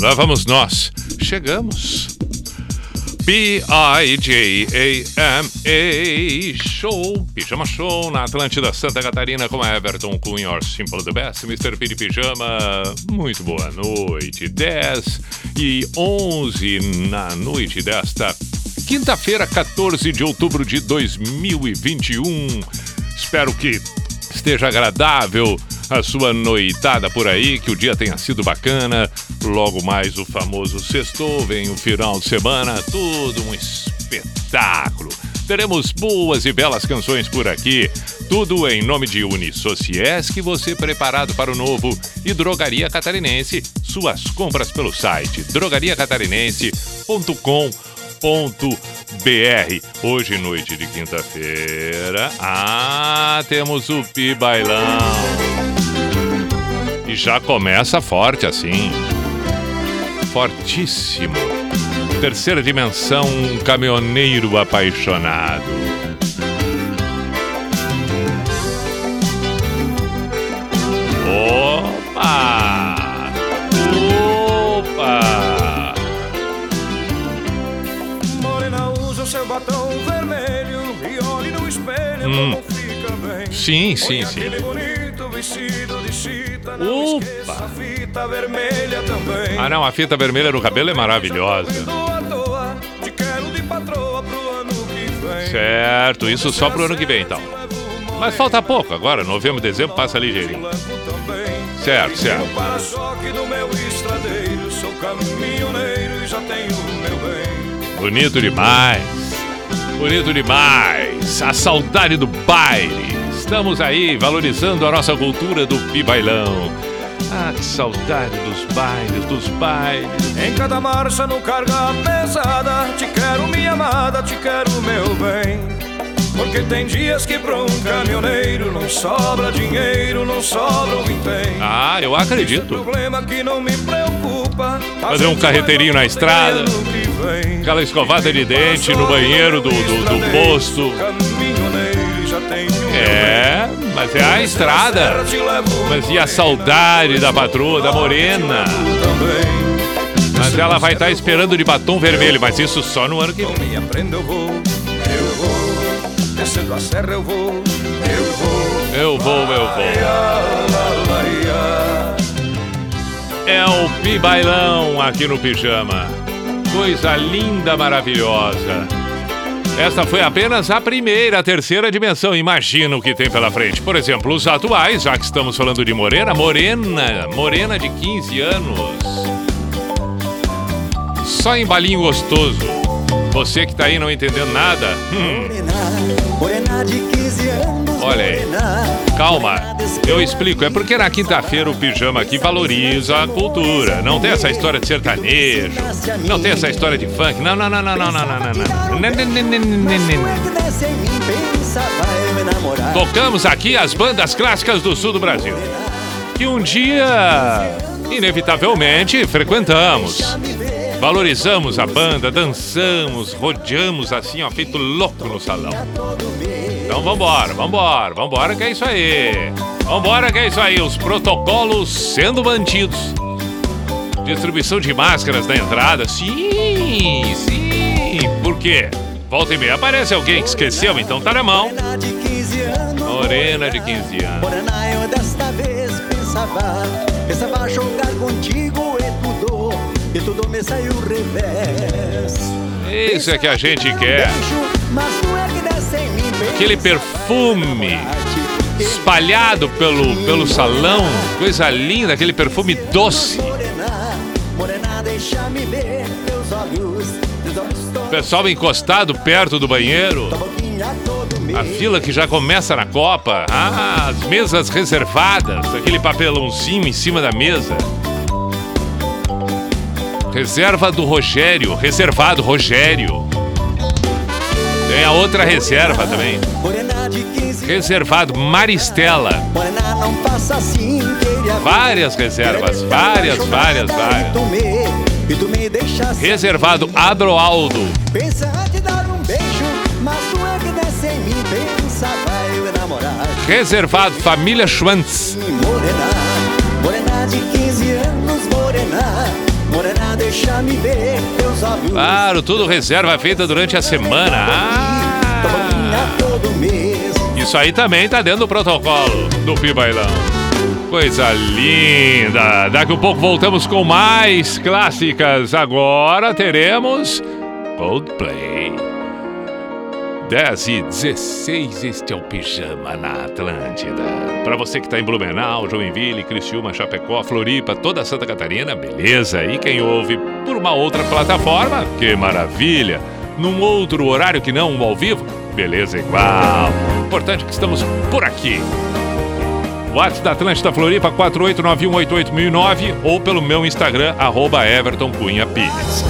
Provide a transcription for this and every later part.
Lá vamos nós. Chegamos. B-I-J-A-M-A Show, Pijama Show na Atlântida Santa Catarina com Everton Cunha, or Simple the Best, Mr. Piri Pijama. Muito boa noite. 10 e 11 na noite desta quinta-feira, 14 de outubro de 2021. Espero que esteja agradável a sua noitada por aí, que o dia tenha sido bacana. Logo mais o famoso sextou, vem o final de semana, tudo um espetáculo. Teremos boas e belas canções por aqui, tudo em nome de Unisociesc, você preparado para o novo e Drogaria Catarinense. Suas compras pelo site drogariacatarinense.com.br. Hoje, noite de quinta-feira, ah, temos o Pi Bailão. E já começa forte assim. Fortíssimo. Terceira dimensão, um caminhoneiro apaixonado. Opa! hum. Sim, sim, sim. Opa! Ah, não, a fita vermelha no cabelo é maravilhosa. Certo, isso só pro ano que vem, então. Mas falta pouco agora, novembro, dezembro, passa ligeirinho. Certo, certo. Bonito demais. Bonito demais. A saudade do baile. Estamos aí valorizando a nossa cultura do pibailão. Ah, que saudade dos bailes, dos bailes. Em cada marcha no carga pesada, te quero minha amada, te quero meu bem. Porque tem dias que pra um caminhoneiro não sobra dinheiro, não sobra um vintém. Ah, eu acredito. Problema que não me preocupa. Fazer um carreteirinho na estrada. Aquela escovada de dente no banheiro do, do, do posto. É, mas é a estrada. Mas e a saudade da patroa, da morena? Mas ela vai estar esperando de batom vermelho, mas isso só no ano que vem. Não me aprenda, eu vou, eu vou. Descendo a serra, eu vou, eu vou. Eu vou, eu vou. É o Pi Bailão aqui no Pijama. Coisa linda, maravilhosa. Esta foi apenas a primeira, a terceira dimensão. Imagina o que tem pela frente. Por exemplo, os atuais, já que estamos falando de Morena. Morena, Morena de 15 anos. Só em balinho gostoso. Você que tá aí não entendendo nada. hum, Morena de 15 anos. Olha aí. Calma, eu explico. É porque na quinta-feira o pijama aqui valoriza a cultura. Não tem essa história de sertanejo, não tem essa história de funk. Não, não, não, não, não, não, não, não. Tocamos aqui as bandas clássicas do sul do Brasil. Que um dia, inevitavelmente, frequentamos. Valorizamos a banda, dançamos, rodeamos assim, ó, feito louco no salão. Então vambora, vambora, vambora que é isso aí. Vambora que é isso aí, os protocolos sendo mantidos. Distribuição de máscaras na entrada, sim, sim. Por quê? Volta e meia aparece alguém que esqueceu, então tá na mão. Morena de 15 anos. Morena, eu desta vez pensava, pensava jogar contigo e tudo, e tudo me saiu revés. Isso é que a gente quer. Mas não é que desce em mim, Aquele perfume espalhado pelo, pelo salão, coisa linda, aquele perfume doce. Pessoal encostado perto do banheiro. A fila que já começa na Copa. Ah, as mesas reservadas, aquele papelãozinho em cima da mesa. Reserva do Rogério, reservado Rogério. Tem a outra reserva também. Reservado Maristela. Várias reservas, várias, várias, várias. Reservado Adroaldo. É. Reservado Família Schwantz. Morena, morena de 15 anos, morena. Morena, deixa me ver teus olhos. Claro, tudo reserva feita durante a semana. Ah. Isso aí também tá dentro do protocolo do Pibailão. Coisa linda! Daqui a pouco voltamos com mais clássicas. Agora teremos Coldplay. 10 e 16, este é o Pijama na Atlântida. Para você que está em Blumenau, Joinville, Criciúma, Chapecó, Floripa, toda Santa Catarina, beleza? E quem ouve por uma outra plataforma, que maravilha! Num outro horário que não um ao vivo, beleza igual. Importante que estamos por aqui. WhatsApp da Atlântida Floripa 489188009 ou pelo meu Instagram, arroba Everton Cunha Pires.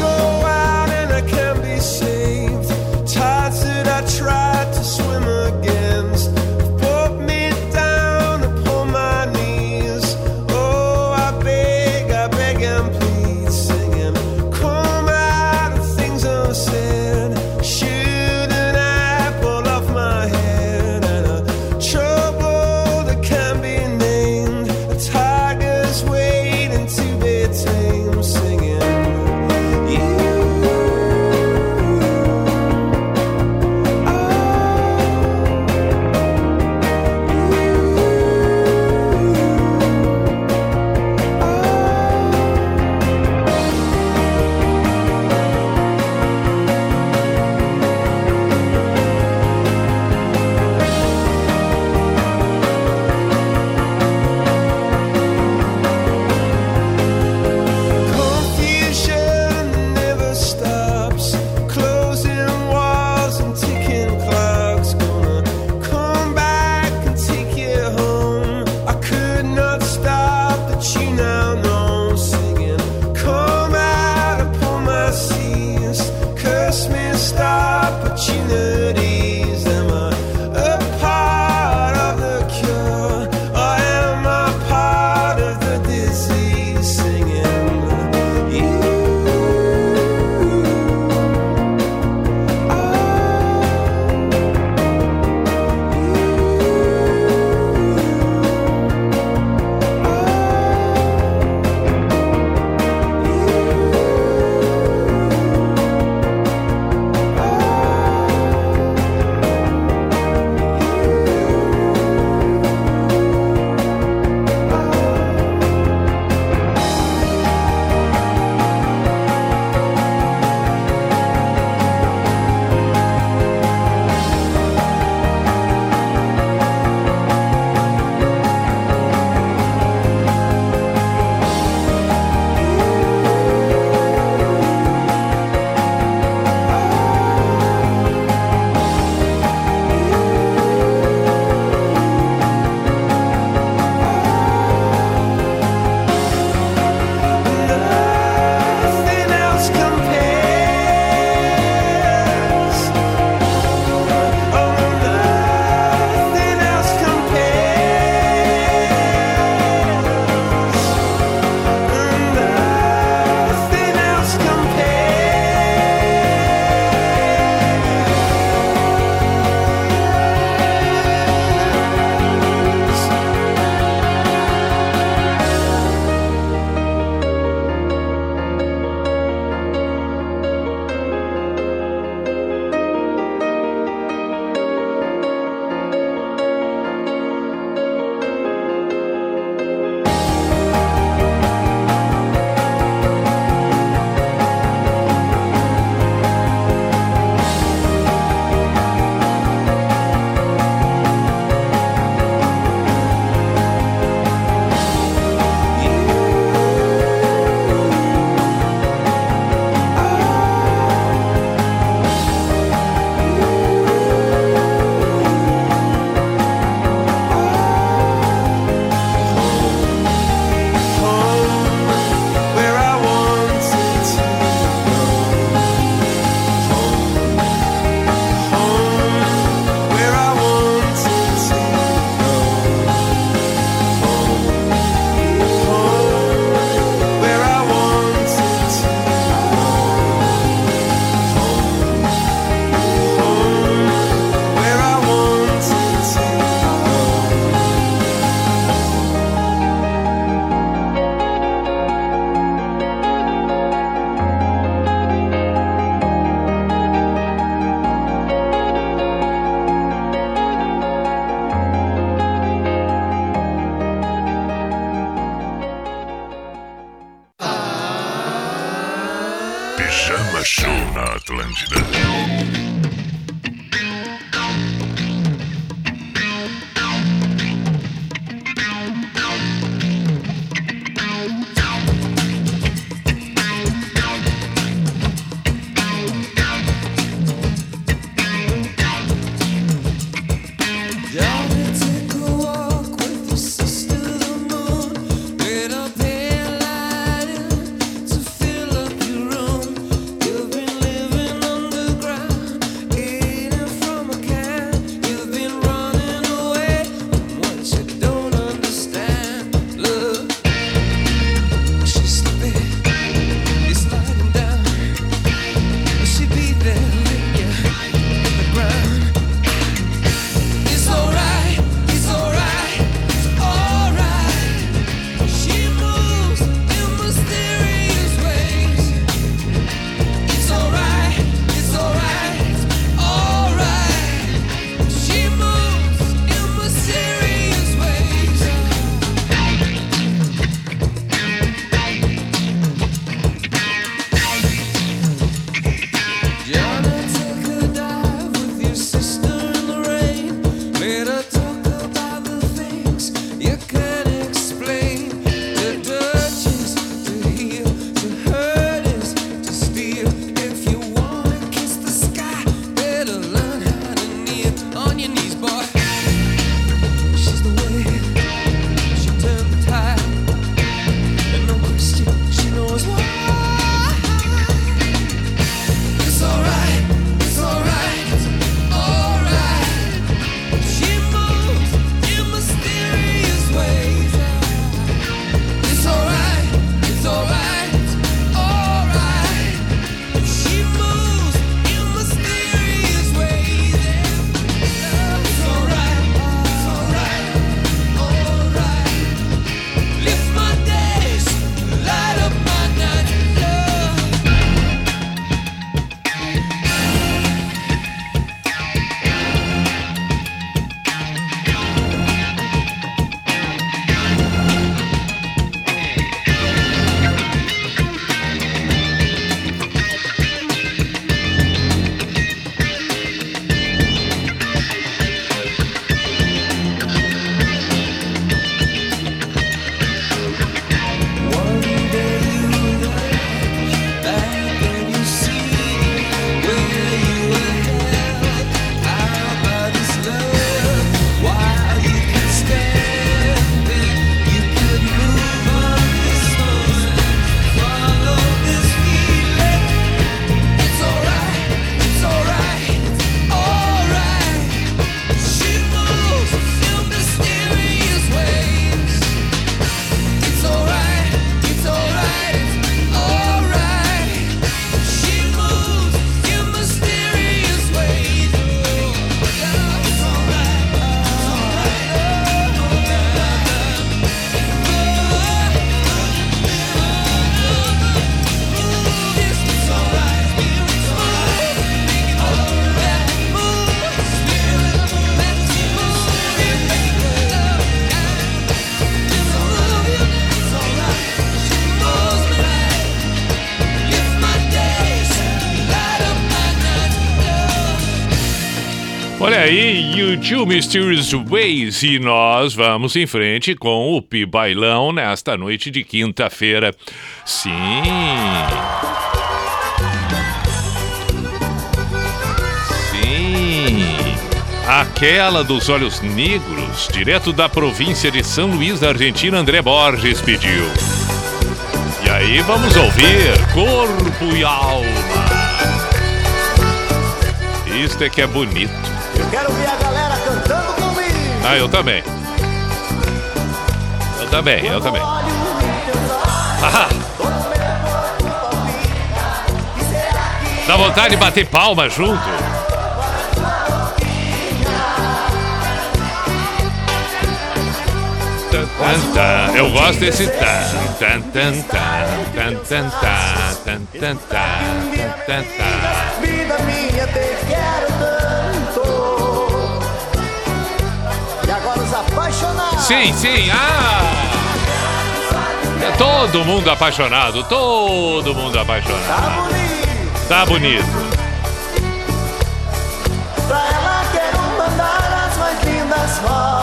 Mysterious Ways e nós vamos em frente com o Pi Bailão nesta noite de quinta-feira. Sim. Sim. Aquela dos olhos negros, direto da província de São Luís da Argentina, André Borges pediu. E aí vamos ouvir Corpo e Alma. Isto é que é bonito. Ah, eu também. Eu também, eu também. Ah. Dá vontade de bater palma junto. Eu gosto desse tan tan tan tan tan tan tan tan Sim, sim. Ah! É todo mundo apaixonado, todo mundo apaixonado. Tá bonito. Tá bonito. Pra ela quero mandar as mais lindas rosas.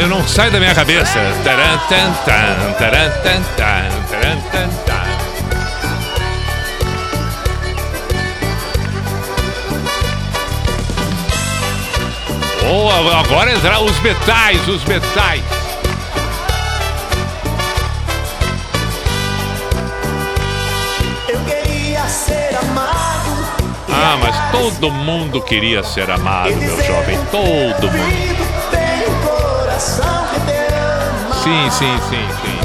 Eu não saio da minha cabeça. Oh, agora entrar os metais, os metais. eu queria ser amado. Ah, mas todo mundo queria ser amado, meu jovem. Todo mundo. Sim, sim, sim, sim, sim.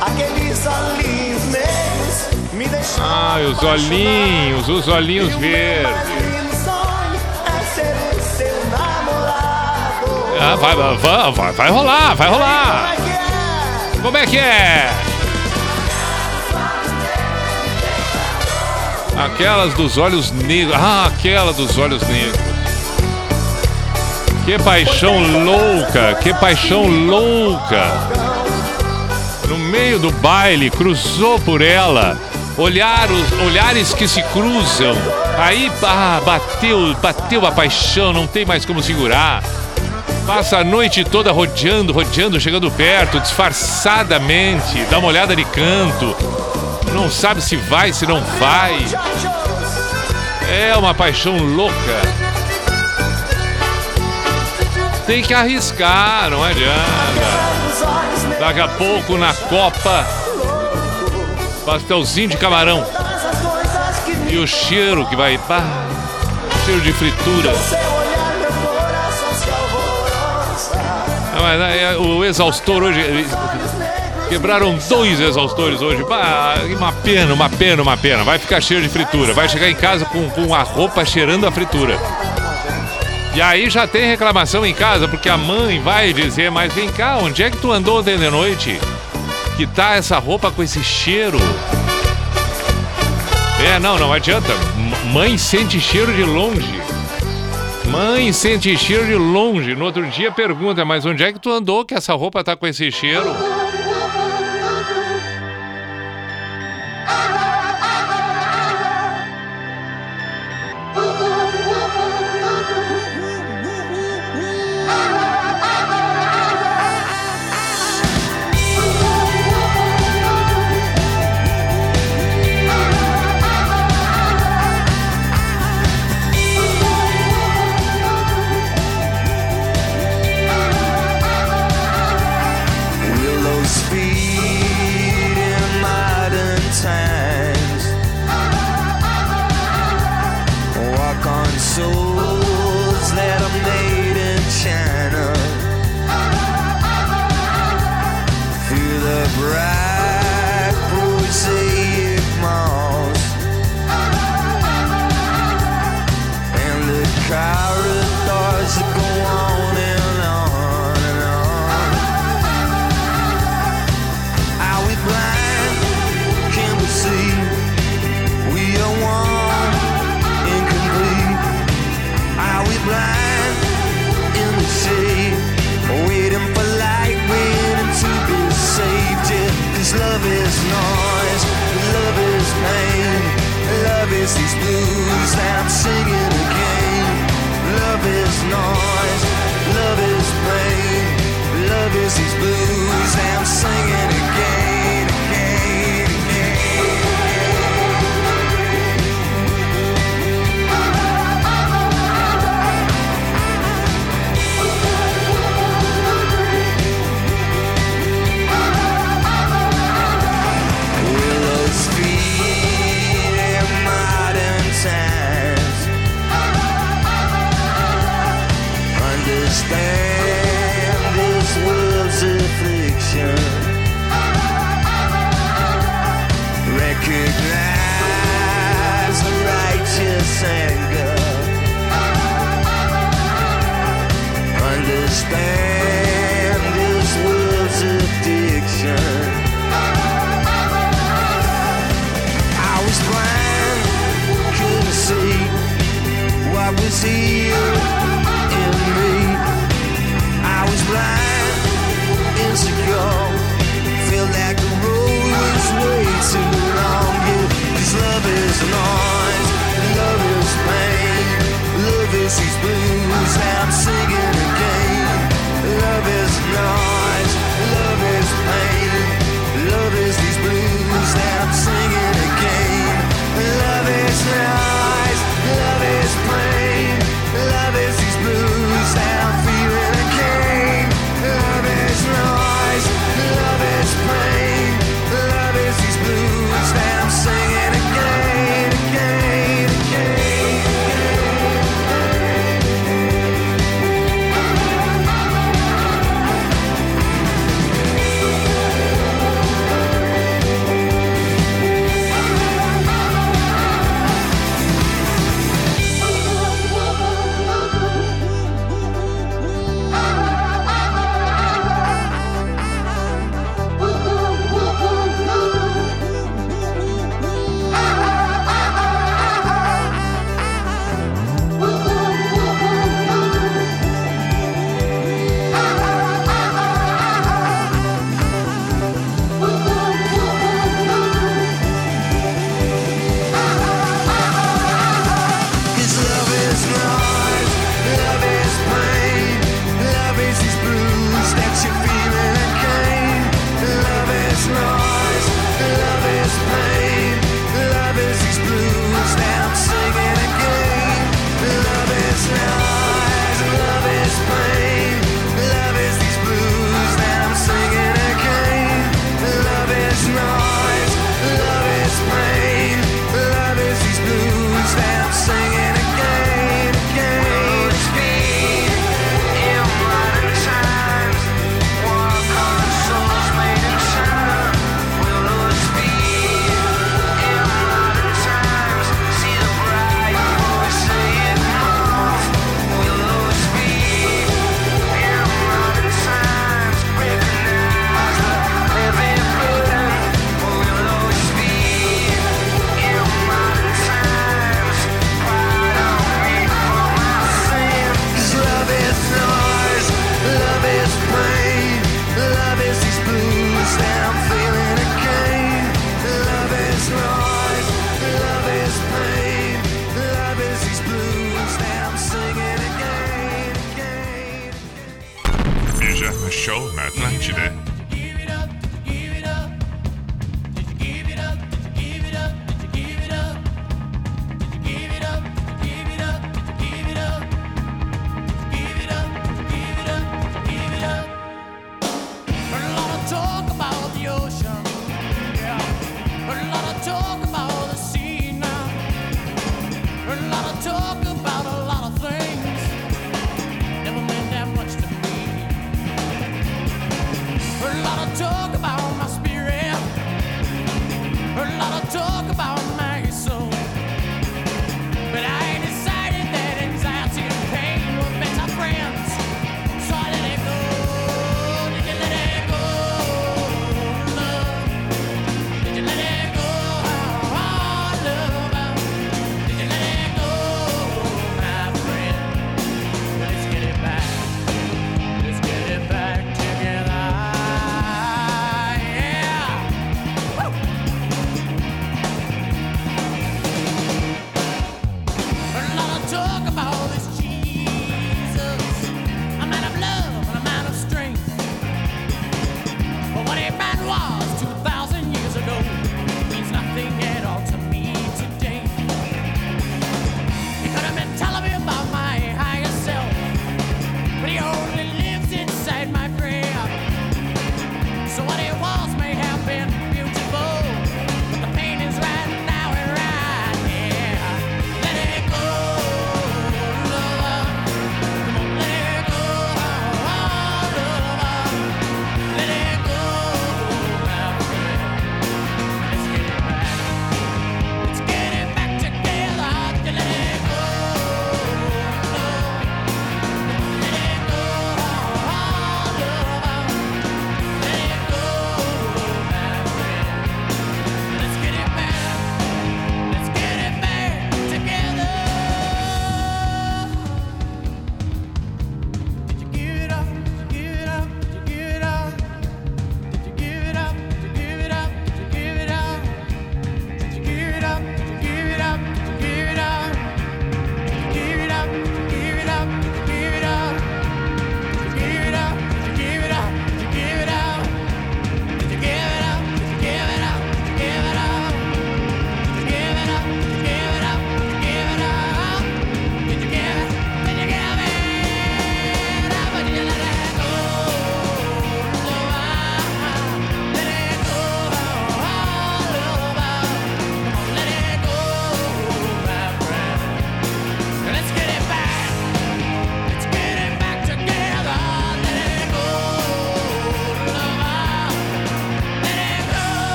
Aqueles olhinhos me deixam. Ah, os olhinhos, os olhinhos verdes. é. Ah, vai, vai, vai, vai, vai rolar, vai rolar. é é? Como é que é? Aquelas dos olhos negros. Ah, aquela dos olhos negros. Que paixão louca, que paixão louca. No meio do baile, cruzou por ela. Olhar os, olhares que se cruzam. Aí, ah, bateu, bateu a paixão, não tem mais como segurar. Passa a noite toda rodeando, rodeando, chegando perto, disfarçadamente, dá uma olhada de canto. Não sabe se vai, se não vai. É uma paixão louca. Tem que arriscar, não adianta. Daqui a pouco na Copa, pastelzinho de camarão. E o cheiro que vai. Bah, cheiro de fritura. Ah, mas é, o exaustor hoje. Quebraram dois exaustores hoje. Bah, uma pena, uma pena, uma pena. Vai ficar cheio de fritura. Vai chegar em casa com, com a roupa cheirando a fritura. E aí já tem reclamação em casa, porque a mãe vai dizer, mas vem cá, onde é que tu andou ontem de noite? Que tá essa roupa com esse cheiro? É, não, não adianta. M- Mãe sente cheiro de longe. Mãe sente cheiro de longe. No outro dia pergunta, mas onde é que tu andou que essa roupa tá com esse cheiro? stand.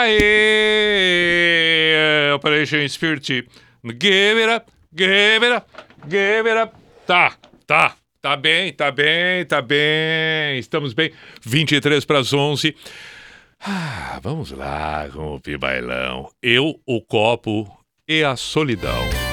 Aê! Operation Spirit. Give it up, give it up, give it up. Tá, tá. Tá bem, tá bem, tá bem. Estamos bem. 23 para as 11. Ah, vamos lá com o Pibailão. Eu, o copo e a solidão.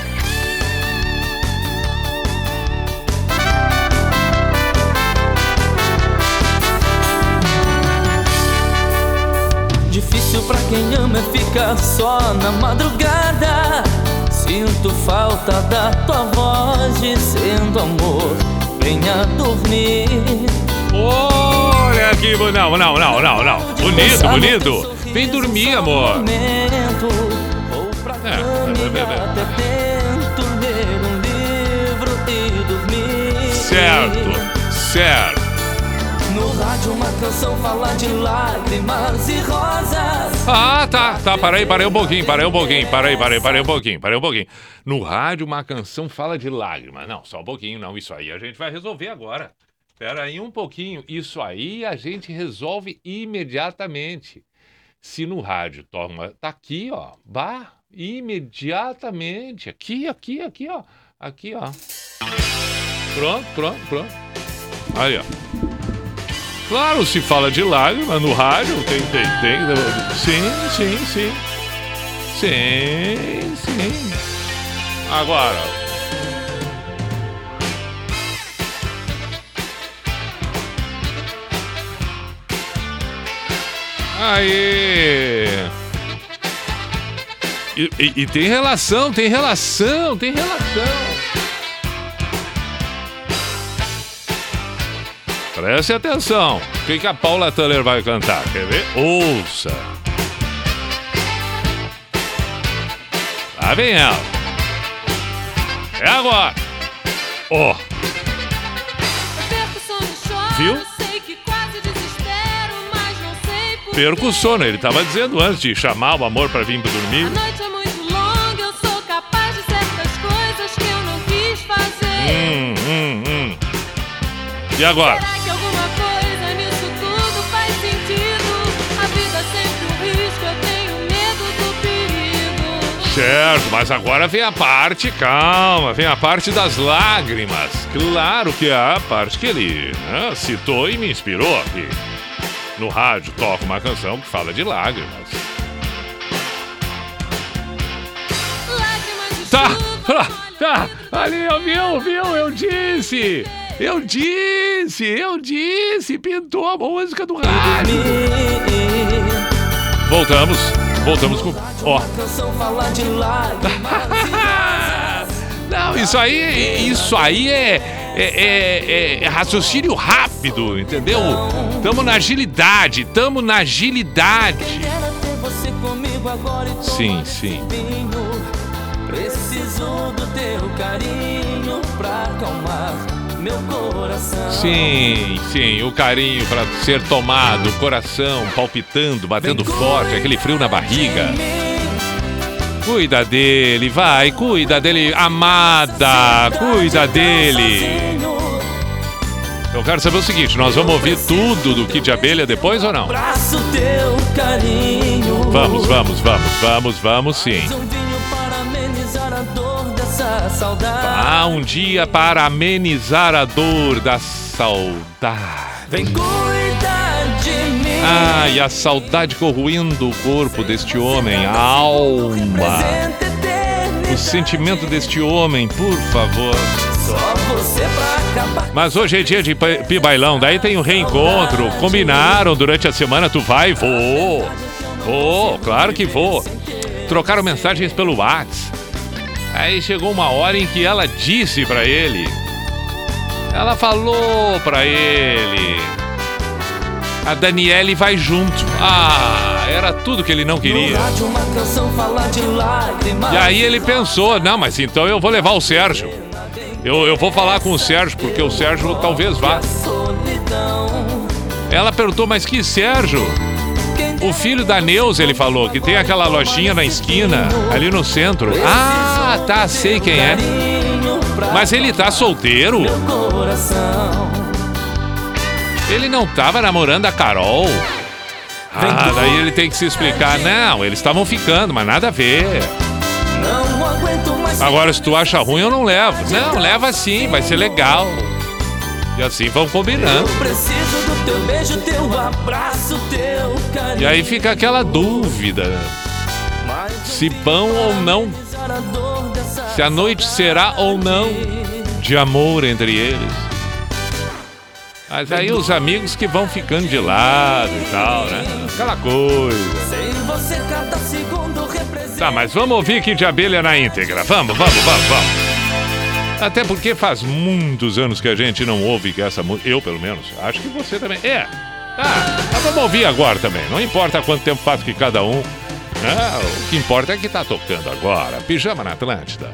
Difícil pra quem ama é ficar só na madrugada. Sinto falta da tua voz dizendo amor, venha dormir. Olha que bo- Não, não, não, não, não. Bonito, bonito. Vem dormir, amor. É, é, e é, é. até rádio uma canção fala de lágrimas e rosas. Ah, tá, tá, parei, parei um pouquinho, parei um pouquinho, parei, parei, parei um pouquinho, parei um pouquinho. No rádio, uma canção fala de lágrimas. Não, só um pouquinho, não. Isso aí a gente vai resolver agora. Pera aí um pouquinho. Isso aí a gente resolve imediatamente. Se no rádio toma. Tá aqui, ó. Bah, imediatamente. Aqui, aqui, aqui, ó. Aqui, ó. Pronto, pronto, pronto. Aí, ó. Claro, se fala de lágrima no rádio, tem, tem, tem. Sim, sim, sim. Sim, sim. Agora. Aí. E, e- e tem relação, tem relação, tem relação. Preste atenção. O que, que a Paula Tuller vai cantar? Quer ver? Ouça. Lá vem ela. É agora. Ó. Viu? Perco o sono. Ele tava dizendo antes de chamar o amor pra vir dormir. A noite é muito longa, eu sou capaz de certas coisas que eu não quis fazer. Hum, hum, hum. E agora? Certo, mas agora vem a parte, calma, vem a parte das lágrimas. Claro que é a parte que ele né, citou e me inspirou aqui. No rádio toca uma canção que fala de lágrimas. Lágrimas de Tá, chuva, tá, tá, ali, ó, viu, viu, eu disse, eu disse, eu disse, pintou a música do rádio. Voltamos, voltamos com, ó. Não, isso aí, isso aí é, é, é- é raciocínio rápido, entendeu? Tamo na agilidade, tamo na agilidade. Sim, sim. Preciso do teu carinho pra acalmar meu coração. Sim, sim, o carinho pra ser tomado, o coração palpitando, batendo forte, aquele frio na barriga. Cuida dele, vai, cuida dele, amada, cuida dele. Eu quero saber o seguinte, nós vamos ouvir tudo do Kid Abelha depois ou não? Vamos, vamos, vamos, vamos, vamos sim. Há um dia para amenizar a dor da saudade. Vem cuidar de mim. Ai, a saudade corroendo o corpo deste homem, a alma, o sentimento deste homem, por favor. Só você pra acabar. Mas hoje é dia de pi- pibailão, daí tem o reencontro. Combinaram durante a semana, tu vai? Vou. Vou, claro que vou. Trocaram mensagens pelo WhatsApp. Aí chegou uma hora em que ela disse pra ele. Ela falou pra ele. A Daniele vai junto. Ah, era tudo que ele não queria. E aí ele pensou, não, mas então eu vou levar o Sérgio. Eu, eu vou falar com o Sérgio, porque o Sérgio talvez vá. Ela perguntou, mas que Sérgio? O filho da Neuza, ele falou, que tem aquela lojinha na esquina, ali no centro. Ah, tá, sei quem é. Mas ele tá solteiro? Ele não tava namorando a Carol? Ah, daí ele tem que se explicar. Não, eles estavam ficando, mas nada a ver. Agora, se tu acha ruim, eu não levo. Não, leva sim, vai ser legal. E assim vão combinando. Teu beijo, teu abraço. E aí fica aquela dúvida: se vão ou não, se a noite será ou não de amor entre eles. Mas aí os amigos que vão ficando de lado e tal, né? Aquela coisa. Tá, mas vamos ouvir Kid de Abelha na íntegra. Vamos, vamos, vamos, vamos. Até porque faz muitos anos que a gente não ouve essa música. Eu, pelo menos. Acho que você também. É. Tá, mas vamos ouvir agora também. Não importa quanto tempo faz que cada um. Né? o que importa é que tá tocando agora. Pijama na Atlântida.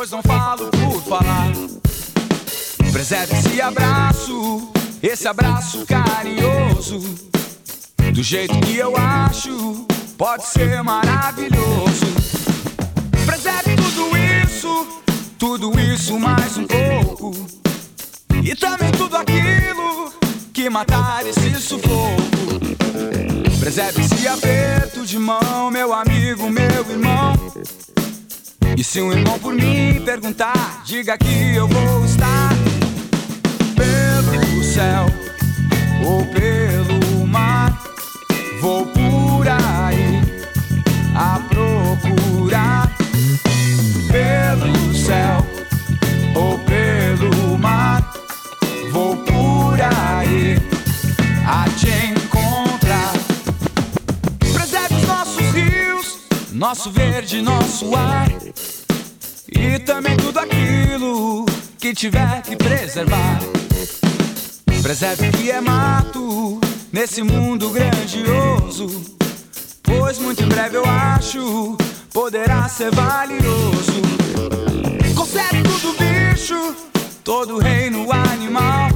Pois não falo por falar. Preserve esse abraço, esse abraço carinhoso. Do jeito que eu acho, pode ser maravilhoso. Preserve tudo isso, tudo isso mais um pouco. E também tudo aquilo que matar esse sufoco. Preserve esse aperto de mão, meu amigo, meu irmão. E se um irmão por mim perguntar, diga que eu vou estar pelo céu ou pelo nosso verde, nosso ar. E também tudo aquilo que tiver que preservar. Preserve o que é mato nesse mundo grandioso. Pois muito em breve eu acho poderá ser valioso. Conserve tudo bicho, todo reino animal.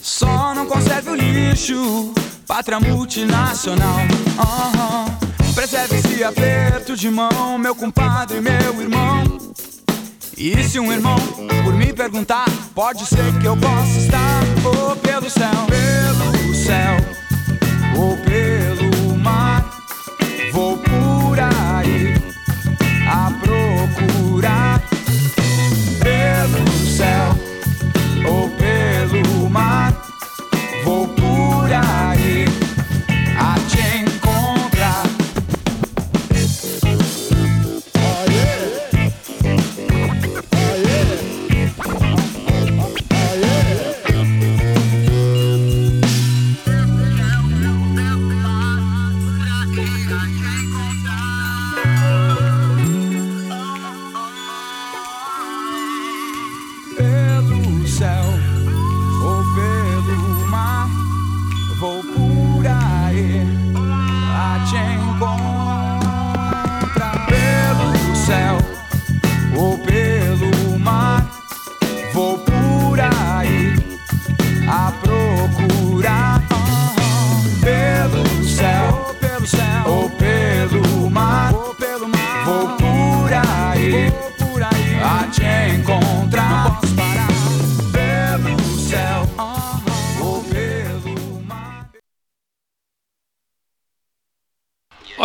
Só não conserve o lixo, pátria multinacional. Aham. Preserve esse aperto de mão, meu compadre, meu irmão. E se um irmão por mim perguntar, pode ser que eu possa estar ou pelo céu, pelo céu, ou pelo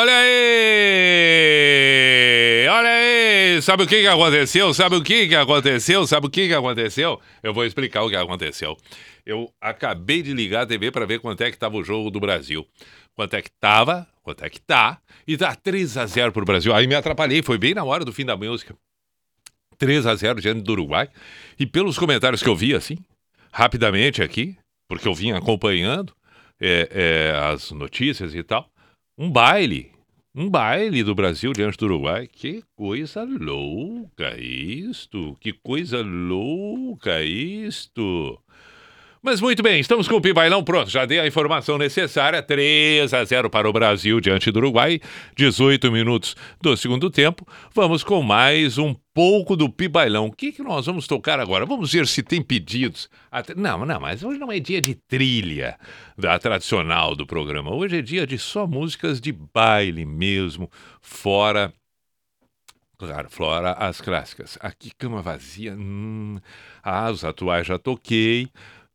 Olha aí! Olha aí! Sabe o que, que aconteceu? Sabe o que, que aconteceu? Sabe o que, que aconteceu? Eu vou explicar o que aconteceu. Eu acabei de ligar a TV para ver quanto é que estava o jogo do Brasil. Quanto é que tava, quanto é que tá. E tá 3 a 0 pro Brasil. Aí me atrapalhei, foi bem na hora do fim da música. 3 a 0 diante do Uruguai. E pelos comentários que eu vi, assim, rapidamente aqui, porque eu vim acompanhando é, é, as notícias e tal, um baile. Um baile do Brasil diante do Uruguai. Que coisa louca isto! Que coisa louca isto! Mas muito bem, estamos com o Pibailão pronto. Já dei a informação necessária. 3 a 0 para o Brasil diante do Uruguai. 18 minutos do segundo tempo. Vamos com mais um pouco do Pibailão. O que, que nós vamos tocar agora? Vamos ver se tem pedidos. Até- Não, não, mas hoje não é dia de trilha da tradicional do programa. Hoje é dia de só músicas de baile mesmo, fora Claro, Flora, as clássicas. Aqui, cama vazia. Hum, ah, os atuais já toquei.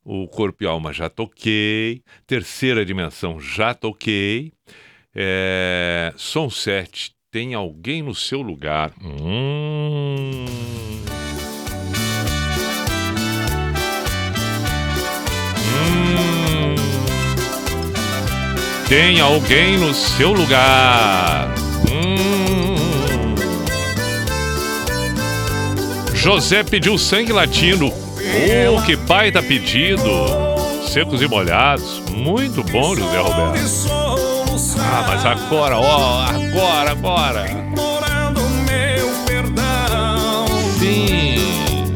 O Corpo e Alma já toquei. Terceira Dimensão já toquei. É, som 7. Tem alguém no seu lugar. Hum. Hum. Tem alguém no seu lugar. Hum. José pediu sangue latino. Oh, que baita pedido. Secos e molhados. Muito bom, José Roberto. Ah, mas agora, ó, agora, agora. Sim.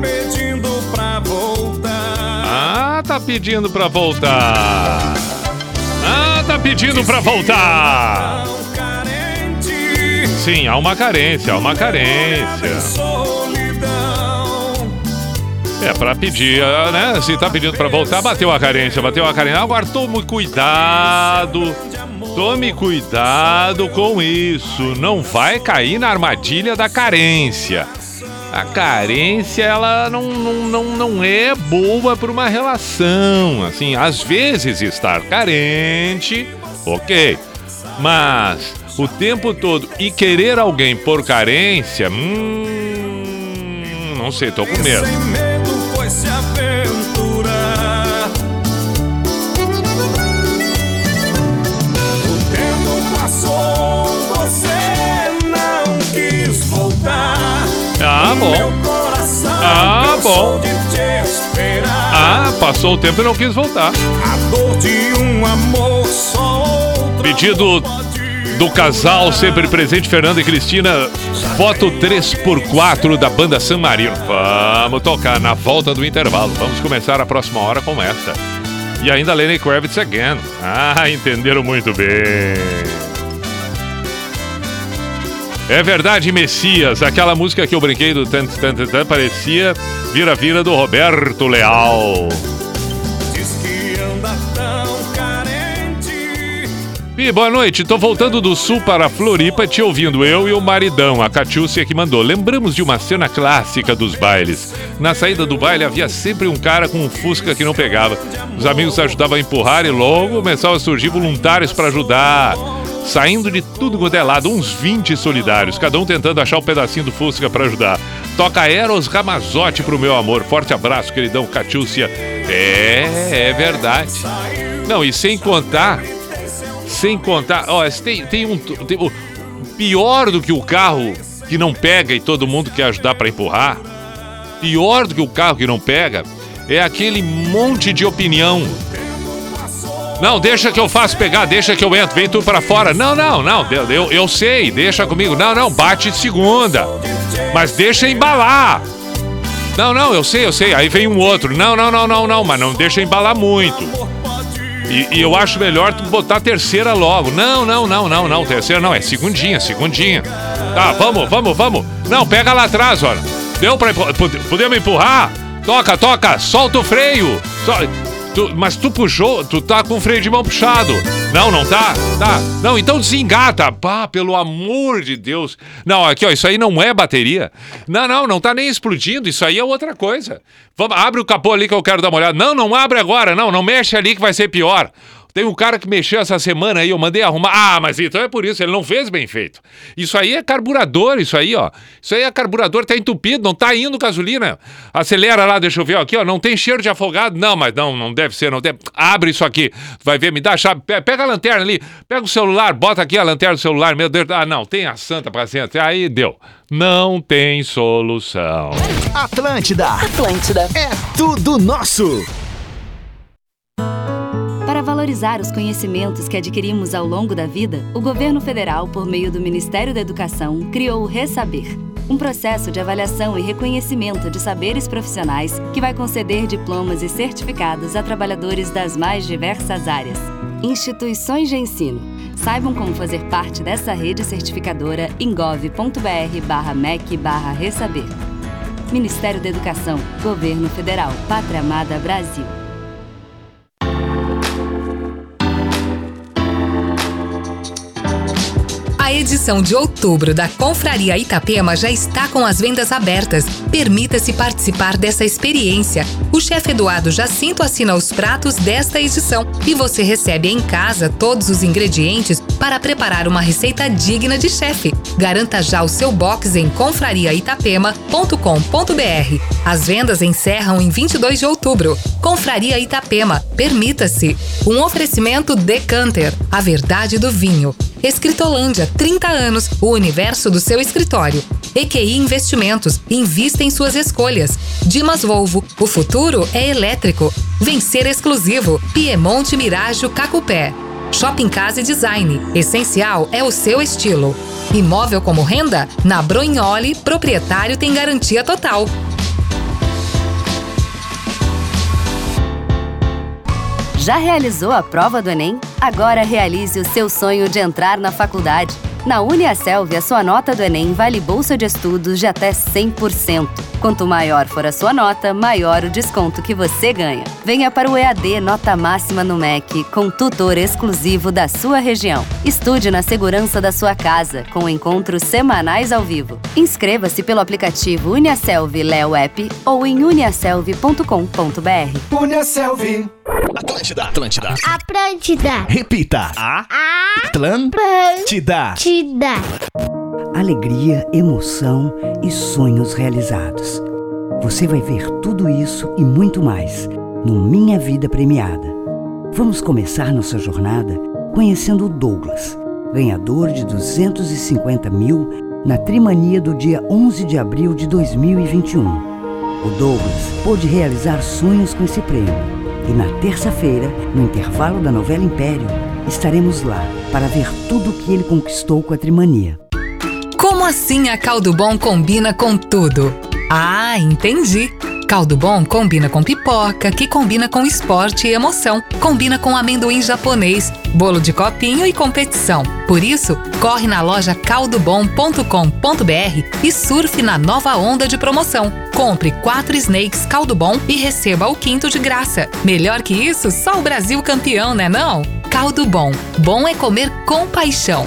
pedindo pra voltar. Ah, tá pedindo pra voltar. Ah, tá pedindo pra voltar. Sim, há uma carência, há uma carência. É, pra pedir, ah, né? Se tá pedindo pra voltar, bateu a carência, bateu a carência. Agora tome cuidado. Tome cuidado com isso. Não vai cair na armadilha da carência. A carência, ela não, não, não, não é boa para uma relação. Assim, às vezes estar carente ok. Mas o tempo todo e querer alguém por carência, hum, não sei, tô com medo. Ah, Meu bom. Ah, bom. Ah, passou o tempo e não quis voltar. A dor de um amor só outra Pedido do casal sempre presente, Fernanda e Cristina. Foto 3x4 da banda San Marino. Vamos tocar na volta do intervalo. Vamos começar a próxima hora com essa. E ainda Lenny Kravitz again. Ah, entenderam muito bem. É verdade, Messias. Aquela música que eu brinquei do tant, tant, tant, parecia vira-vira do Roberto Leal. E boa noite, tô voltando do sul para Floripa te ouvindo eu e o maridão, a Catiúcia que mandou. Lembramos de uma cena clássica dos bailes. Na saída do baile havia sempre um cara com um fusca que não pegava. Os amigos ajudavam a empurrar e logo começavam a surgir voluntários para ajudar. Saindo de tudo quanto é lado, uns 20 solidários, cada um tentando achar um pedacinho do Fusca para ajudar. Toca Eros Ramazotti pro meu amor. Forte abraço, queridão Catiúcia. É, é verdade. Não, e sem contar sem contar, ó, tem, tem um. tem- pior do que o carro que não pega e todo mundo quer ajudar para empurrar, pior do que o carro que não pega, é aquele monte de opinião. Não, deixa que eu faço pegar, deixa que eu entro, vem tu para fora. Não, não, não, eu, eu sei, deixa comigo. Não, não, bate de segunda. Mas deixa embalar. Não, não, eu sei, eu sei. Aí vem um outro. Não, não, não, não, não, mas não deixa embalar muito. E, e eu acho melhor tu botar terceira logo. Não, não, não, não, não. Terceira não, é segundinha, segundinha. Tá, vamos, vamos, vamos. Não, pega lá atrás, olha. Deu pra Podemos empurrar? Toca, toca, solta o freio. Sol- tu- mas tu puxou, tu tá com o freio de mão puxado. Não, não tá? Tá. Não, então desengata. Pá, pelo amor de Deus. Não, aqui, ó, isso aí não é bateria. Não, não, não tá nem explodindo. Isso aí é outra coisa. Vamos, abre o capô ali que eu quero dar uma olhada. Não, não abre agora, não. Não mexe ali que vai ser pior. Tem um cara que mexeu essa semana aí, eu mandei arrumar. Ah, mas então é por isso, ele não fez bem feito. Isso aí é carburador, isso aí, ó. Isso aí é carburador, tá entupido, não tá indo gasolina. Acelera lá, deixa eu ver, ó, aqui, ó. Não tem cheiro de afogado. Não, mas não, não deve ser, não deve. Abre isso aqui. Vai ver, me dá a chave. Pe- Pega a lanterna ali, pega o celular, bota aqui a lanterna do celular. Meu Deus, ah, não, tem a santa paciência. Aí deu. Não tem solução. Atlântida. Atlântida. É tudo nosso. Valorizar os conhecimentos que adquirimos ao longo da vida, o governo federal, por meio do Ministério da Educação, criou o Resaber, um processo de avaliação e reconhecimento de saberes profissionais que vai conceder diplomas e certificados a trabalhadores das mais diversas áreas. Instituições de ensino. Saibam como fazer parte dessa rede certificadora em gov.br/mec/resaber. Ministério da Educação, Governo Federal, Pátria Amada Brasil. A edição de outubro da Confraria Itapema já está com as vendas abertas. Permita-se participar dessa experiência. O chefe Eduardo Jacinto assina os pratos desta edição e você recebe em casa todos os ingredientes para preparar uma receita digna de chefe. Garanta já o seu box em confrariaitapema.com.br. As vendas encerram em 22 de outubro. Confraria Itapema, permita-se. Um oferecimento Decanter, a verdade do vinho. Escritolândia, 30 anos, o universo do seu escritório. EQI Investimentos, invista em suas escolhas. Dimas Volvo, o futuro é elétrico. Vencer exclusivo, Piemonte Mirajo Cacupé. Shopping Casa e Design, essencial é o seu estilo. Imóvel como renda? Na Brognoli, proprietário tem garantia total. Já realizou a prova do Enem? Agora realize o seu sonho de entrar na faculdade. Na Uniaselv, a sua nota do Enem vale bolsa de estudos de até 100%. Quanto maior for a sua nota, maior o desconto que você ganha. Venha para o EAD Nota Máxima no MEC, com tutor exclusivo da sua região. Estude na segurança da sua casa, com encontros semanais ao vivo. Inscreva-se pelo aplicativo Uniaselv Leo App ou em uniaselv.com.br. Uniaselv. Atlântida. Atlântida. Atlântida. Repita. A. Atlântida. Atlântida. Alegria, emoção e sonhos realizados. Você vai ver tudo isso e muito mais no Minha Vida Premiada. Vamos começar nossa jornada conhecendo o Douglas, ganhador de 250 mil na Trimania do dia 11 de abril de 2021. O Douglas pôde realizar sonhos com esse prêmio. E na terça-feira, no intervalo da novela Império, estaremos lá para ver tudo o que ele conquistou com a Trimania. Como assim a Caldo Bom combina com tudo? Ah, entendi. Caldo Bom combina com pipoca, que combina com esporte e emoção, combina com amendoim japonês, bolo de copinho e competição. Por isso, corre na loja caldobom.com.br e surfe na nova onda de promoção. Compre quatro Snakes Caldo Bom e receba o quinto de graça. Melhor que isso, só o Brasil campeão, né não? Caldo Bom. Bom é comer com paixão.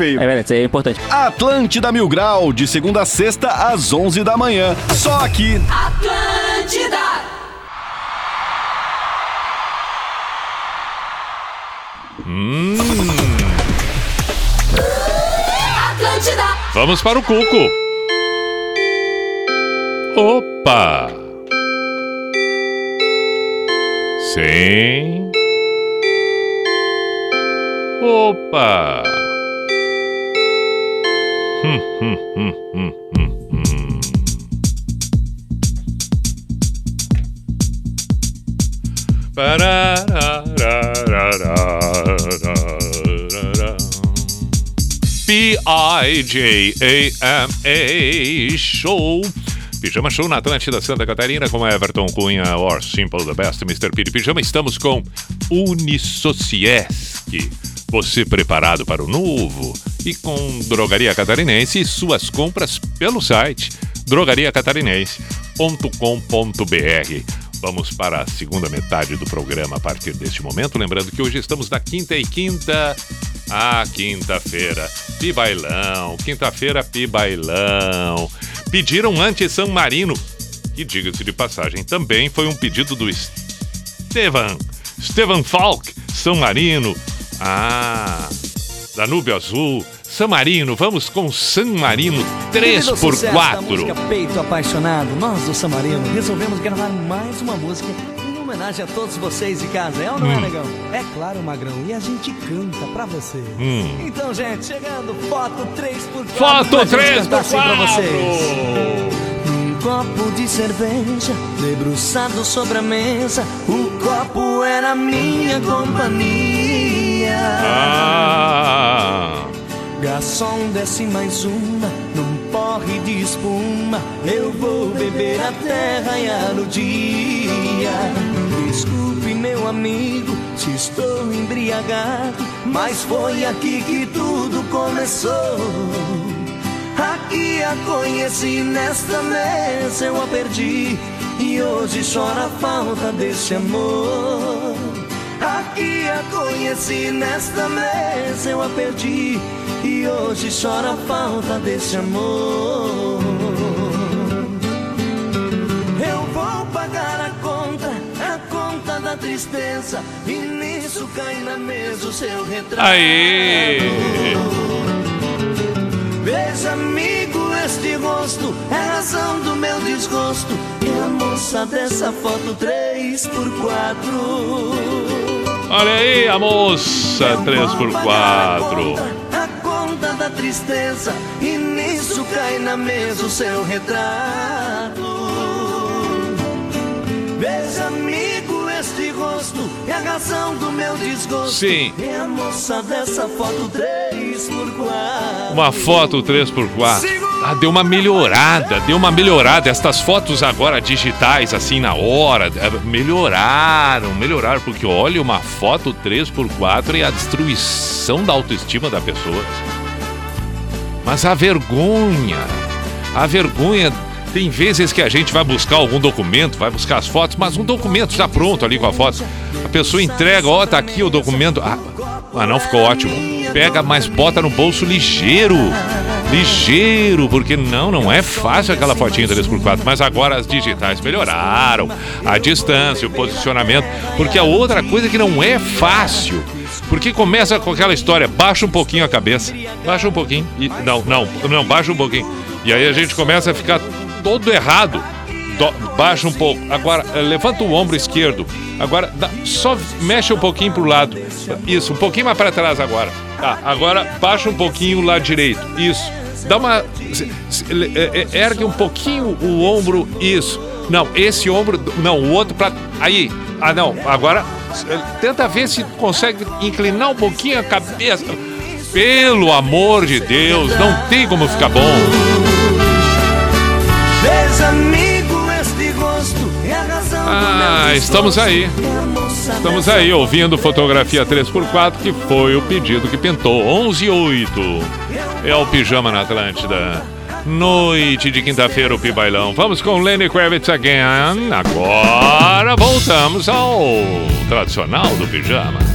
veio. É verdade, é importante. Atlântida Mil Grau, de segunda a sexta, às 11 da manhã. Só aqui. Atlântida. Hum. Atlântida. Vamos para o Cuco. Opa! Sim. Opa! P-I-J-A-M-A Show. Pijama Show na Atlântida Santa Catarina com Everton Cunha, or Simple the Best, Mr. Piri Pijama. Estamos com Unisociesc. Você preparado para o novo? E com Drogaria Catarinense e suas compras pelo site drogariacatarinense.com.br. Vamos para a segunda metade do programa a partir deste momento. Lembrando que hoje estamos na quinta e quinta. Ah, quinta-feira. Pibailão. Quinta-feira, Pibailão. Pediram anti-San Marino. Que diga-se de passagem, também foi um pedido do Estevan. Estevan Falk, São Marino. Ah, Danúbio Azul. San Marino, vamos com San Marino Devido ao sucesso da 3x4. música Peito Apaixonado, nós do Samarino resolvemos gravar mais uma música em homenagem a todos vocês de casa. É ou não é, Hum. negão? É claro, Magrão. E a gente canta pra você. Hum. Então, gente, chegando, foto 3x4. Foto pra gente 3 cantar por assim pra 4. vocês. Um copo de cerveja debruçado sobre a mesa. O copo era minha companhia. Garçom, desce mais uma, num porre de espuma. Eu vou beber até raiar o dia. Desculpe, meu amigo, se estou embriagado. Mas foi aqui que tudo começou. Aqui a conheci, nesta mesa eu a perdi. E hoje chora a falta desse amor. Aqui a conheci, nesta mesa eu a perdi. E hoje chora a falta desse amor. Eu vou pagar a conta, a conta da tristeza. E nisso cai na mesa o seu retrato. Aê! Veja, amigo, este rosto é razão do meu desgosto. E a moça dessa foto 3 por 4 Olha aí a moça 3x4. Tristeza e nisso cai na mesa o seu retrato. Veja, amigo, este rosto é a razão do meu desgosto. Sim. É a moça dessa foto 3x4. Uma foto 3x4. Ah, deu uma melhorada, deu uma melhorada. Estas fotos agora digitais, assim, na hora, eh, melhoraram, melhoraram. Porque olha, uma foto 3x4 é a destruição da autoestima da pessoa. Mas a vergonha, a vergonha. Tem vezes que a gente vai buscar algum documento, vai buscar as fotos, mas um documento já pronto ali com a foto. A pessoa entrega, ó, tá aqui o documento. Ah, mas não ficou ótimo. Pega, mas bota no bolso ligeiro. Ligeiro, porque não, não é fácil aquela fotinha 3x4. Mas agora as digitais melhoraram. A distância, o posicionamento. Porque a outra coisa que não é fácil. Porque começa com aquela história, baixa um pouquinho a cabeça. Baixa um pouquinho. E, não, não, não, baixa um pouquinho. E aí a gente começa a ficar todo errado. Do- baixa um pouco. Agora, eh, levanta o ombro esquerdo. Agora, dá- só mexe um pouquinho pro lado. Isso, um pouquinho mais para trás agora. Tá, agora baixa um pouquinho o lado direito. Isso. Dá uma. eh, eh, ergue um pouquinho o ombro. Isso. Não, esse ombro. Não, o outro pra. Aí. Ah, não. Agora, tenta ver se consegue inclinar um pouquinho a cabeça. Pelo amor de Deus, não tem como ficar bom. Veja, amigo, Ah, estamos aí. Estamos aí ouvindo fotografia 3x4, que foi o pedido que pintou. 11 e 8. É o Pijama na Atlântida. Noite de quinta-feira, o Pibailão. Vamos com Lenny Kravitz again. Agora voltamos ao tradicional do pijama.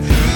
it.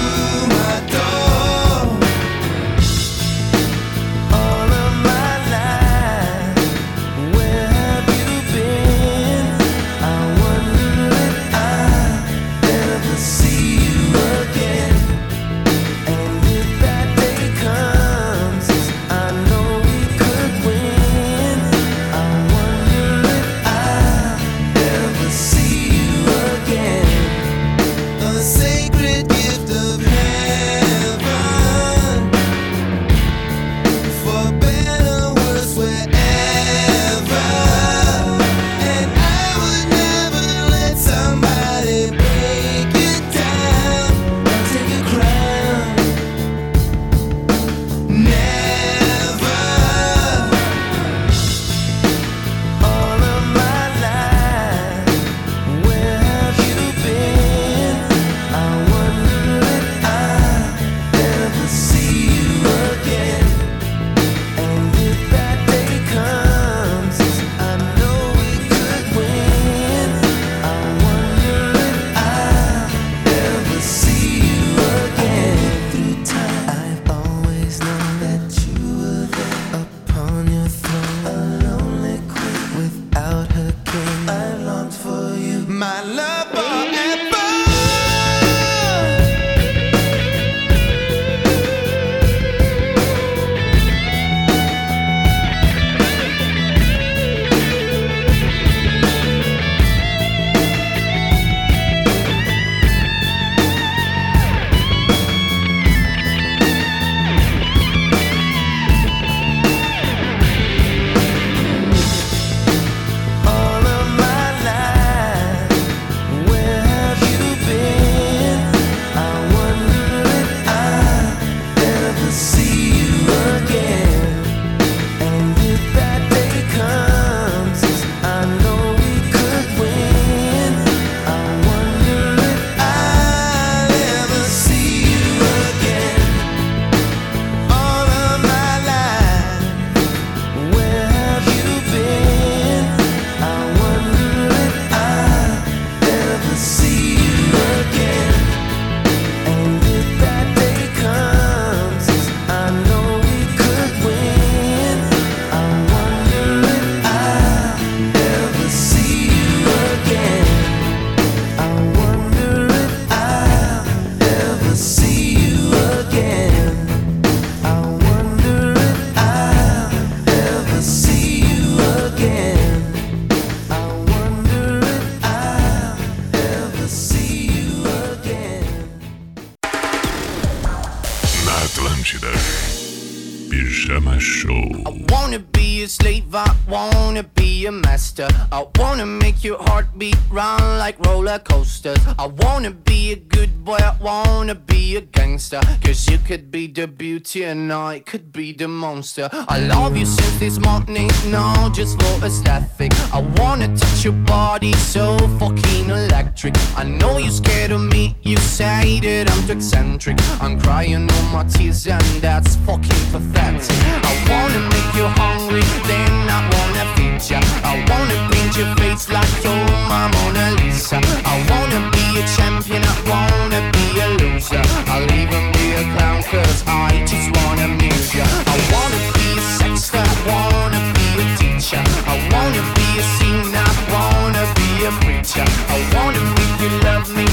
And I could be the monster. I love you since this morning, no, just for aesthetic. I wanna touch your body so fucking electric. I know you're scared of me, you say that I'm too eccentric. I'm crying all my tears and that's fucking pathetic. I wanna make you hungry, then I wanna feed ya. I wanna paint your face like you're my Mona Lisa. I wanna be a champion, I wanna be a loser. I'll even be a clown cause I just wanna amuse ya. I wanna be a sexter, I wanna be a teacher. I wanna be a singer, I wanna be a preacher. I wanna make you love me,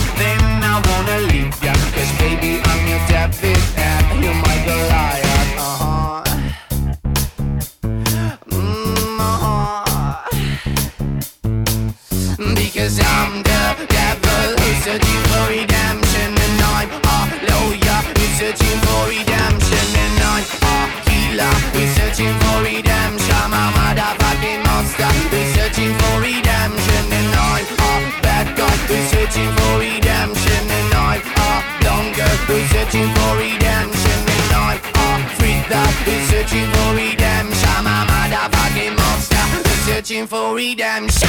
dumb girl who's searching for redemption And I'm a freak that who's searching for redemption. I'm a motherfucking monster who's searching for redemption.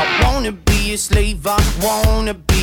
I wanna be a slave, I wanna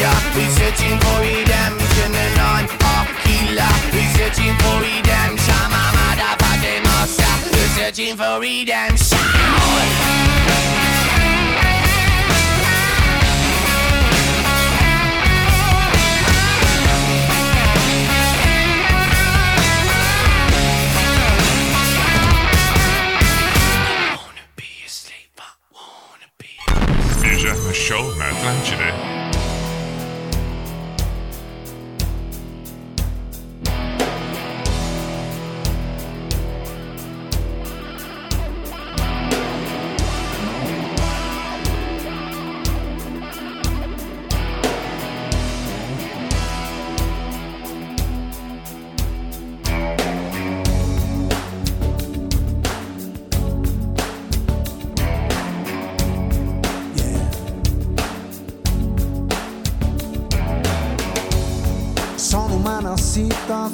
lawyer, researching for redemption And I'm a healer, researching for redemption I'm a motherfucking monster, researching for redemption Pijama Show? Na Atlântida.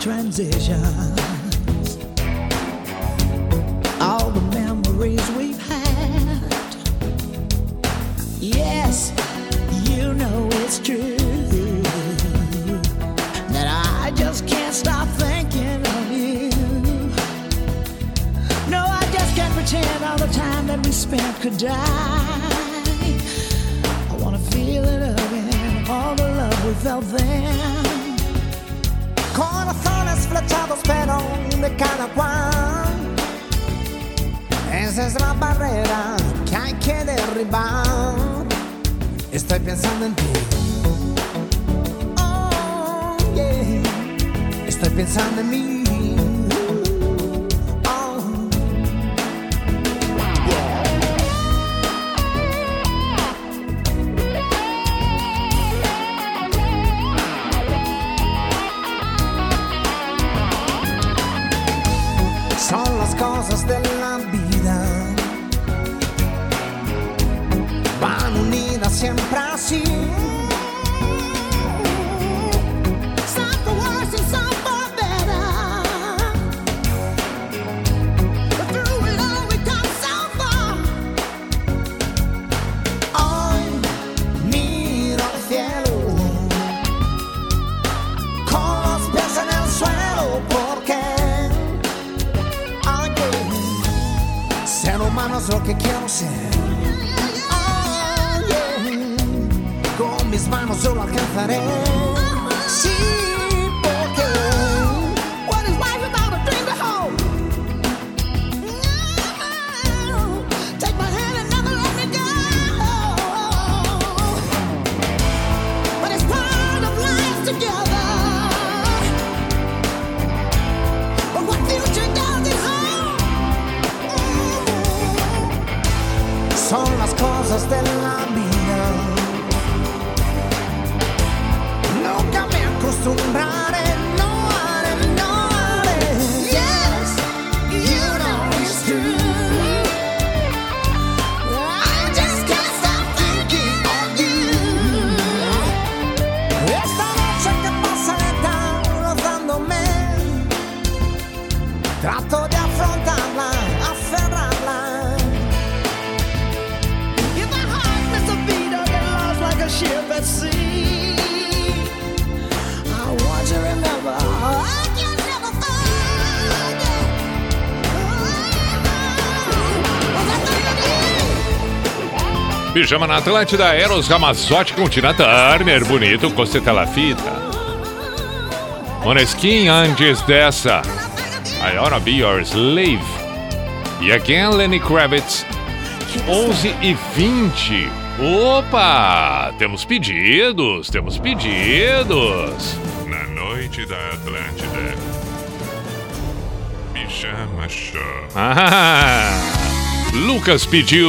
transition. Pijama na Atlântida, Eros Ramazotti com Tina Turner, bonito, Costeta La Fita. Moneskin antes dessa, I Wanna Be Your Slave. E again, Lenny Kravitz, 11 e 20. Opa, temos pedidos, temos pedidos. Na noite da Atlântida. Pijama Show. Ah, Lucas pediu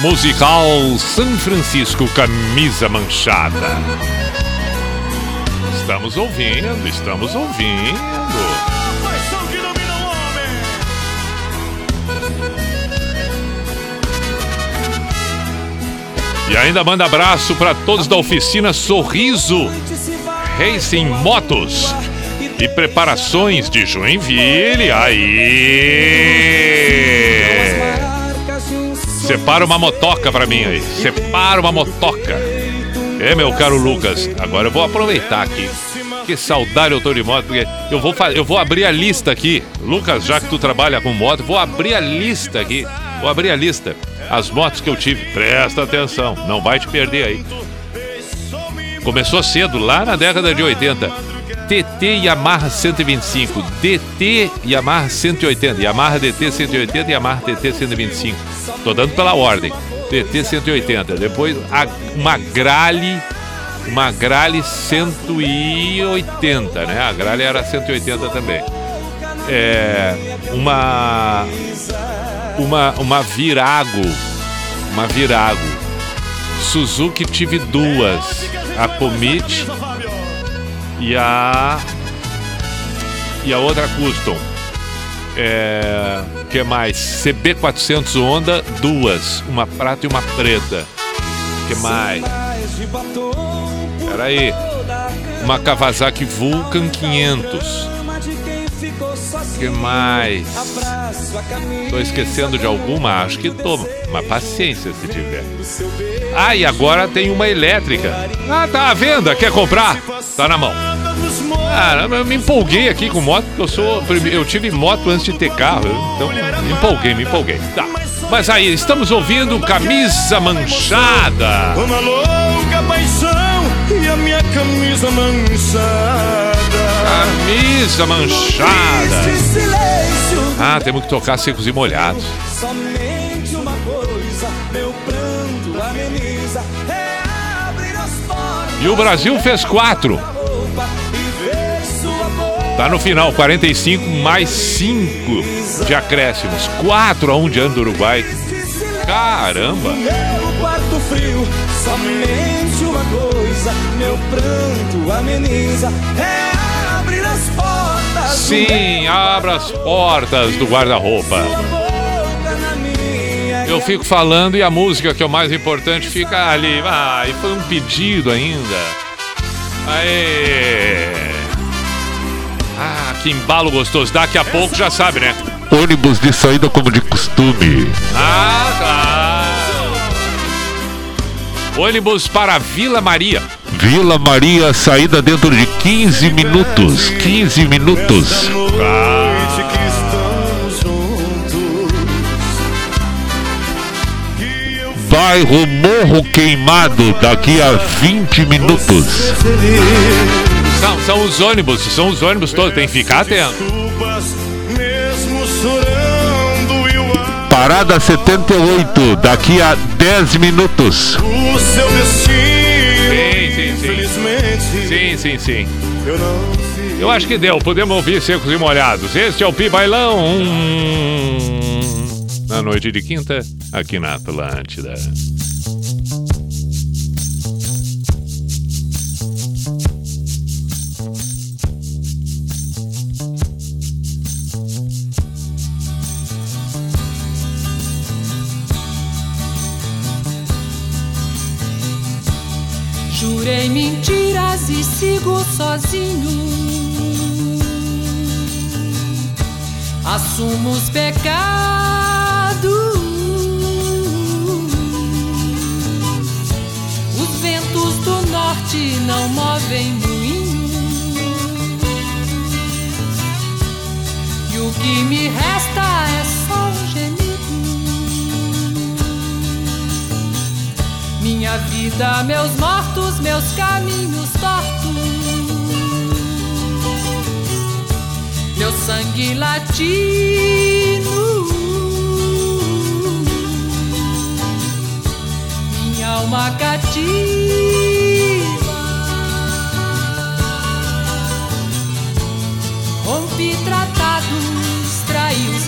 musical São Francisco Camisa Manchada. Estamos ouvindo, estamos ouvindo. E ainda manda abraço para todos da oficina Sorriso Racing Motos e preparações de Joinville. Aí! Separa uma motoca pra mim aí. Separa uma motoca. É, meu caro Lucas. Agora eu vou aproveitar aqui. Que saudade eu tô de moto, porque eu vou, eu vou abrir a lista aqui. Lucas, já que tu trabalha com moto, vou abrir a lista aqui. Vou abrir a lista. As motos que eu tive. Presta atenção, não vai te perder aí. Começou cedo, lá na década de 80. TT Yamaha 125, DT Yamaha 180, Yamaha DT 180 e Yamaha TT 125. Tô dando pela ordem. TT 180. Depois a- uma Grale, uma Grale 180, né? A Grale era 180 também. É, uma uma uma Virago, uma Virago. Suzuki tive duas, a Commit e a e a outra Custom. É, que mais? CB400 Honda, duas, uma prata e uma preta. Que mais? Peraí. Uma Kawasaki Vulcan 500. Que mais? Tô esquecendo de alguma? Acho que tô. Mas paciência se tiver. Ah, e agora tem uma elétrica. Ah, tá à venda. Quer comprar? Tá na mão. Ah, eu me empolguei aqui com moto, porque eu sou. Eu tive moto antes de ter carro, então me empolguei, me empolguei. Tá. Mas aí, estamos ouvindo Camisa Manchada. Uma louca paixão e a minha camisa manchada. Camisa Manchada. Ah, temos que tocar secos e molhados. somente uma coisa, meu pranto ameniza. É E o Brasil fez quatro. Tá no final, 45 mais 5 de acréscimos. 4 a 1 diante do Uruguai. Caramba! Meu quarto frio, somente uma coisa, meu pranto ameniza, é Sim, abra as portas do guarda-roupa. Eu fico falando e a música que é o mais importante fica ali. Ah, e foi um pedido ainda. Aê! Ah, que embalo gostoso. Daqui a pouco já sabe, né? Ônibus de saída como de costume. Ah, tá. Ônibus para Vila Maria. Vila Maria, saída dentro de 15 minutos. 15 minutos. Bairro Morro Queimado, daqui a 20 minutos. São, são os ônibus, são os ônibus todos, tem que ficar atento. Parada 78, daqui a 10 minutos. O seu destino. Sim, sim, sim. Infelizmente, Sim, sim, sim. eu não fiz. Eu acho que deu, podemos ouvir secos e molhados. Este é o Pi Bailão. hum, Na noite de quinta, aqui na Atlântida. Jurei mentiras e sigo sozinho. Assumo os pecados. Os ventos do norte não movem moinho. E o que me resta é Minha vida, meus mortos, meus caminhos tortos. Meu sangue latino. Minha alma cativa. Rompi tratados, traí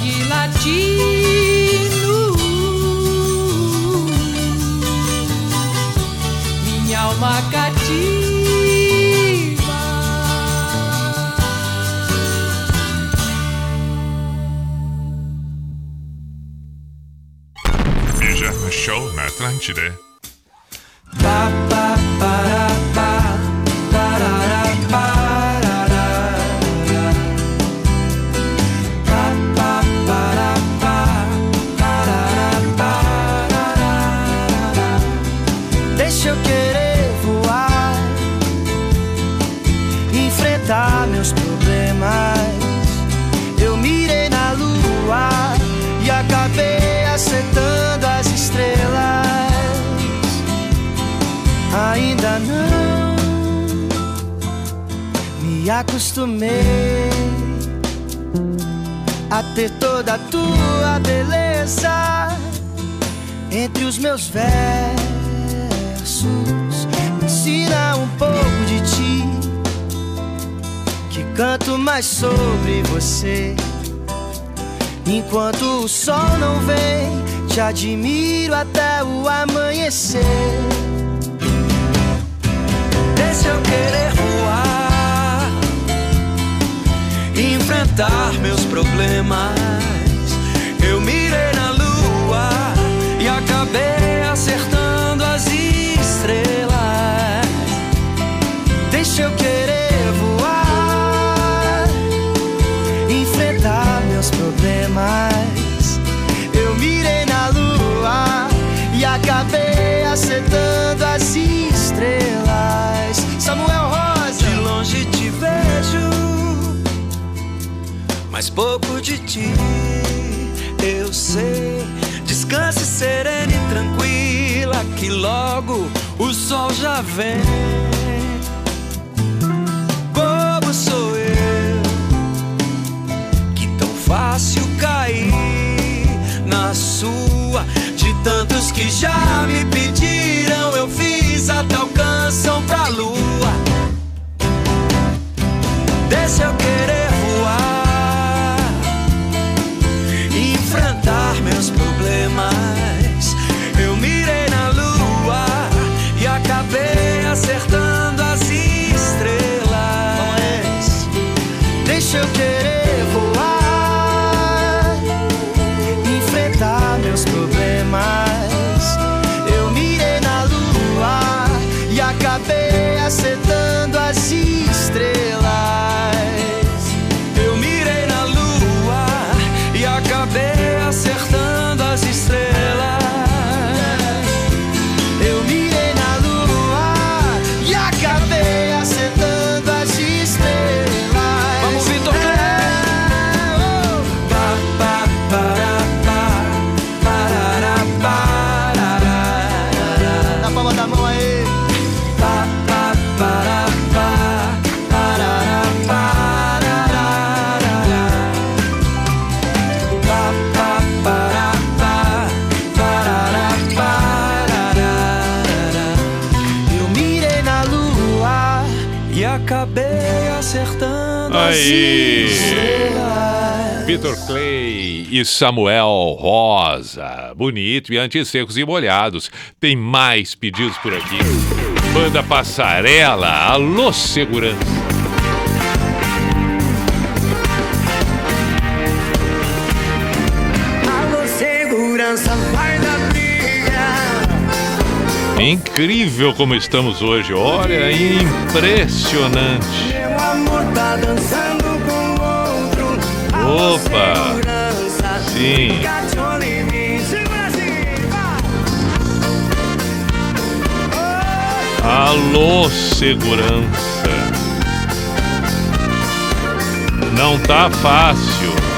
sangue latino, minha alma cativa. Pijama Show na Atlântida. Canto mais sobre você. Enquanto o sol não vem, te admiro até o amanhecer. Deixa eu querer voar, enfrentar meus problemas. Mas pouco de ti. Eu sei, descanse serena e tranquila, que logo o sol já vem. Bobo sou eu, que tão fácil cair na sua. De tantos que já me pediram, eu fiz até o canção pra lua. Deixa eu querer Aí. Vitor Clay e Samuel Rosa. Bonito e antissecos e molhados. Tem mais pedidos por aqui. Banda Passarela, alô segurança. Alô, segurança, vai da briga. Incrível como estamos hoje. Olha, impressionante. Tá dançando com outro. Opa. Sim. Alô segurança. Não tá fácil.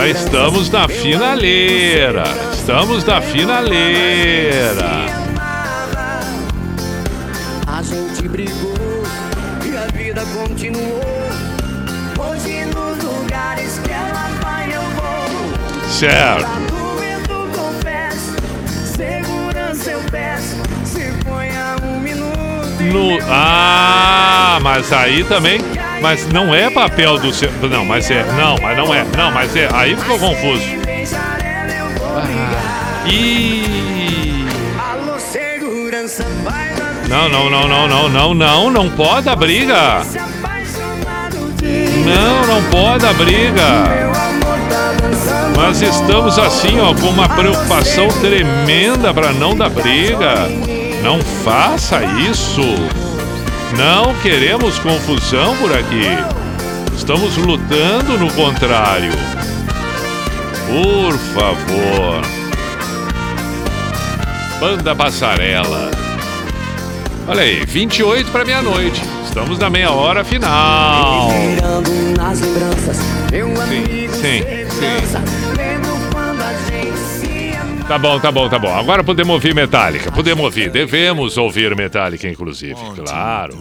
Já estamos na finaleira. Estamos na finaleira. A gente brigou e a vida continuou. Hoje nos lugares que ela vai eu vou. Certo. Argumento confesso, segurança eu peço. Se ponha minuto. No... Ah, mas aí também. Mas não é papel do seu. Não, mas é. Não, mas não é. Não, mas é. Aí ficou confuso. Vai dar Não, não, não, não, não, não, não. Não pode a briga. Não, não pode a briga. Nós estamos assim, ó, com uma preocupação tremenda para não dar briga. Não faça isso. Não queremos confusão por aqui. Estamos lutando no contrário. Por favor. Banda Passarela. Olha aí, 28 para meia-noite. Estamos na meia hora final. Meu amigo sim, Tá bom, tá bom, tá bom. Agora podemos ouvir Metallica. Podemos ouvir. Devemos ouvir Metallica, inclusive. Claro.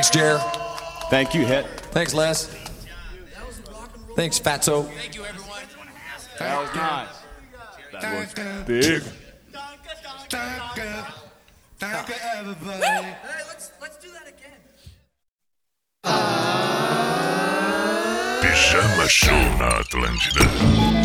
Thanks, Jer. Thank you, Hit. Thanks, Les. Thanks, Fatso. Thank you, everyone. That was nice. That was big. Thank you. Everybody. Hey, let's, let's do that again. Atlântida.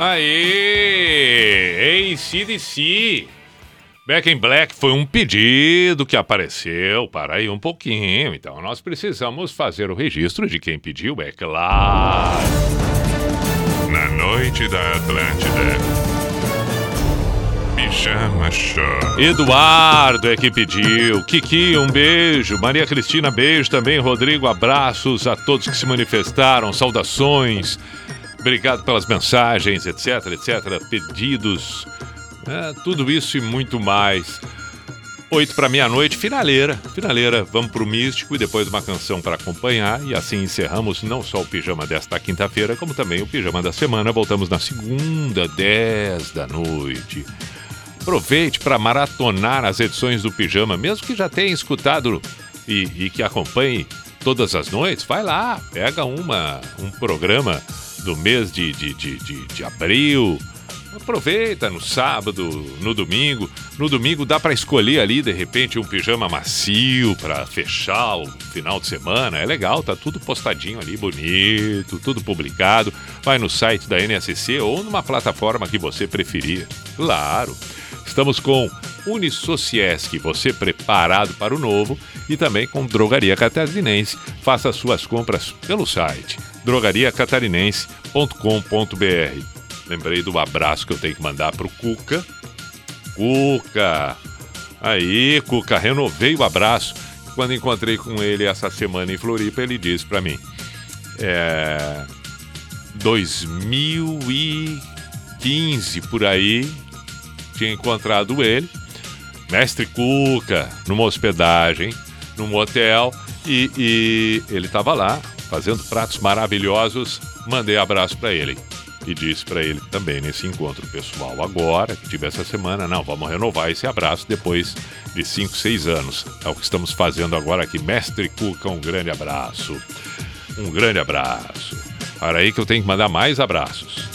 Aê! ACDC! Back in Black foi um pedido que apareceu. Para aí um pouquinho. Então nós precisamos fazer o registro de quem pediu, é claro. Na noite da Atlântida. Pijama Show. Eduardo é que pediu. Kiki, um beijo. Maria Cristina, beijo também. Rodrigo, abraços a todos que se manifestaram. Saudações. Obrigado pelas mensagens, etc, etc. Pedidos. É, tudo isso e muito mais. Oito para meia-noite, finaleira. Finaleira, vamos pro Místico e depois uma canção para acompanhar. E assim encerramos não só o pijama desta quinta-feira, como também o pijama da semana. Voltamos na segunda, 10 da noite. Aproveite para maratonar as edições do Pijama, mesmo que já tenha escutado e, e que acompanhe todas as noites. Vai lá, pega uma, um programa do mês de, de, de, de, de abril. Aproveita no sábado, no domingo. No domingo dá para escolher ali, de repente, um pijama macio para fechar o final de semana. É legal, tá tudo postadinho ali, bonito, tudo publicado. Vai no site da NSC ou numa plataforma que você preferir. Claro. Estamos com Unisociesc, você preparado para o novo, e também com Drogaria Catarinense. Faça suas compras pelo site drogariacatarinense.com.br. Lembrei do abraço que eu tenho que mandar pro Cuca. Cuca! Aí, Cuca, renovei o abraço. Quando encontrei com ele essa semana em Floripa, ele disse para mim: é, 2015 por aí, tinha encontrado ele, mestre Cuca, numa hospedagem, num hotel, e, e ele estava lá fazendo pratos maravilhosos. Mandei abraço para ele e disse para ele também nesse encontro pessoal agora, que tive essa semana, não, vamos renovar esse abraço depois de 5, 6 anos. É o que estamos fazendo agora aqui. Mestre Cuca, um grande abraço. Um grande abraço. Para aí que eu tenho que mandar mais abraços.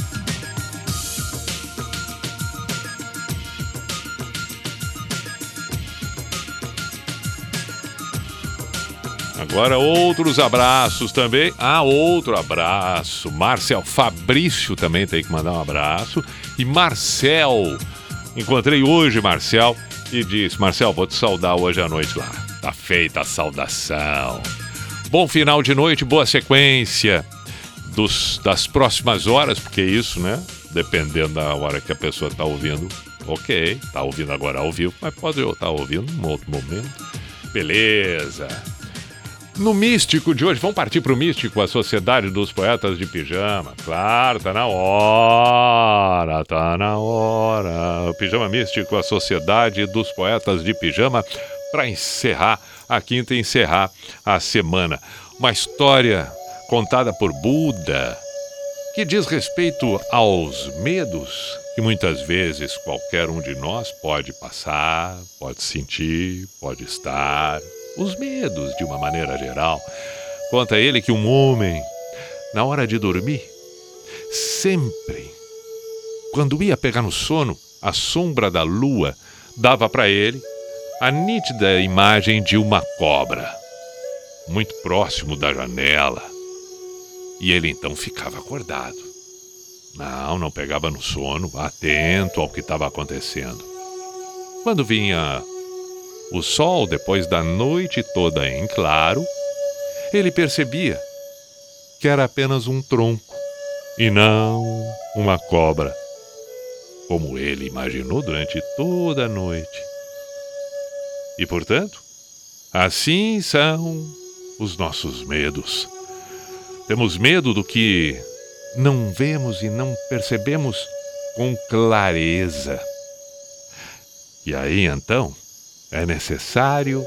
Agora outros abraços também. Ah, outro abraço. Marcel Fabrício também tem que mandar um abraço. E Marcel. Encontrei hoje Marcel e disse: Marcel, vou te saudar hoje à noite lá. Tá feita a saudação. Bom final de noite, boa sequência dos, das próximas horas, porque isso, né? Dependendo da hora que a pessoa tá ouvindo. Ok, tá ouvindo agora ao vivo, mas pode estar ouvindo num outro momento. Beleza. No Místico de hoje, vamos partir para o Místico, a Sociedade dos Poetas de Pijama. Claro, tá na hora, tá na hora. O Pijama Místico, a Sociedade dos Poetas de Pijama, para encerrar a quinta e encerrar a semana. Uma história contada por Buda que diz respeito aos medos que muitas vezes qualquer um de nós pode passar, pode sentir, pode estar os medos de uma maneira geral. Conta ele que um homem, na hora de dormir, sempre, quando ia pegar no sono, a sombra da lua dava para ele a nítida imagem de uma cobra, muito próximo da janela. E ele então ficava acordado. Não, não pegava no sono, atento ao que estava acontecendo. Quando vinha o sol, depois da noite toda em claro, ele percebia que era apenas um tronco e não uma cobra, como ele imaginou durante toda a noite. E, portanto, assim são os nossos medos. Temos medo do que não vemos e não percebemos com clareza. E aí então, é necessário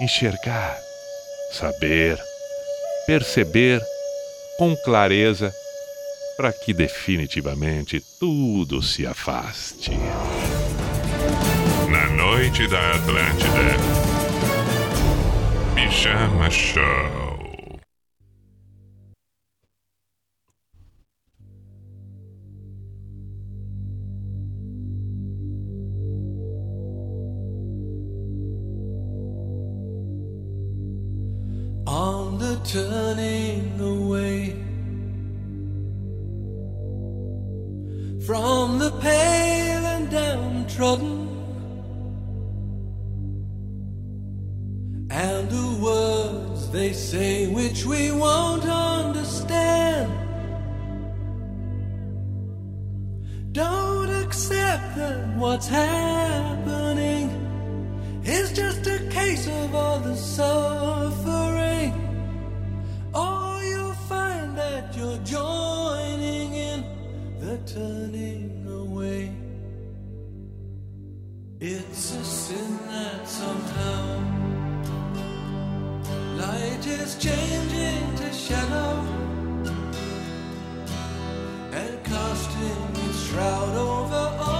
enxergar, saber, perceber com clareza para que definitivamente tudo se afaste. Na noite da Atlântida. Pijama Show. on the turning away from the pale and downtrodden and the words they say which we won't understand. Don't accept what's happening it's just a case of all the suffering. Or you'll find that you're joining in the turning away. It's a sin that somehow light is changing to shadow and casting its shroud over all.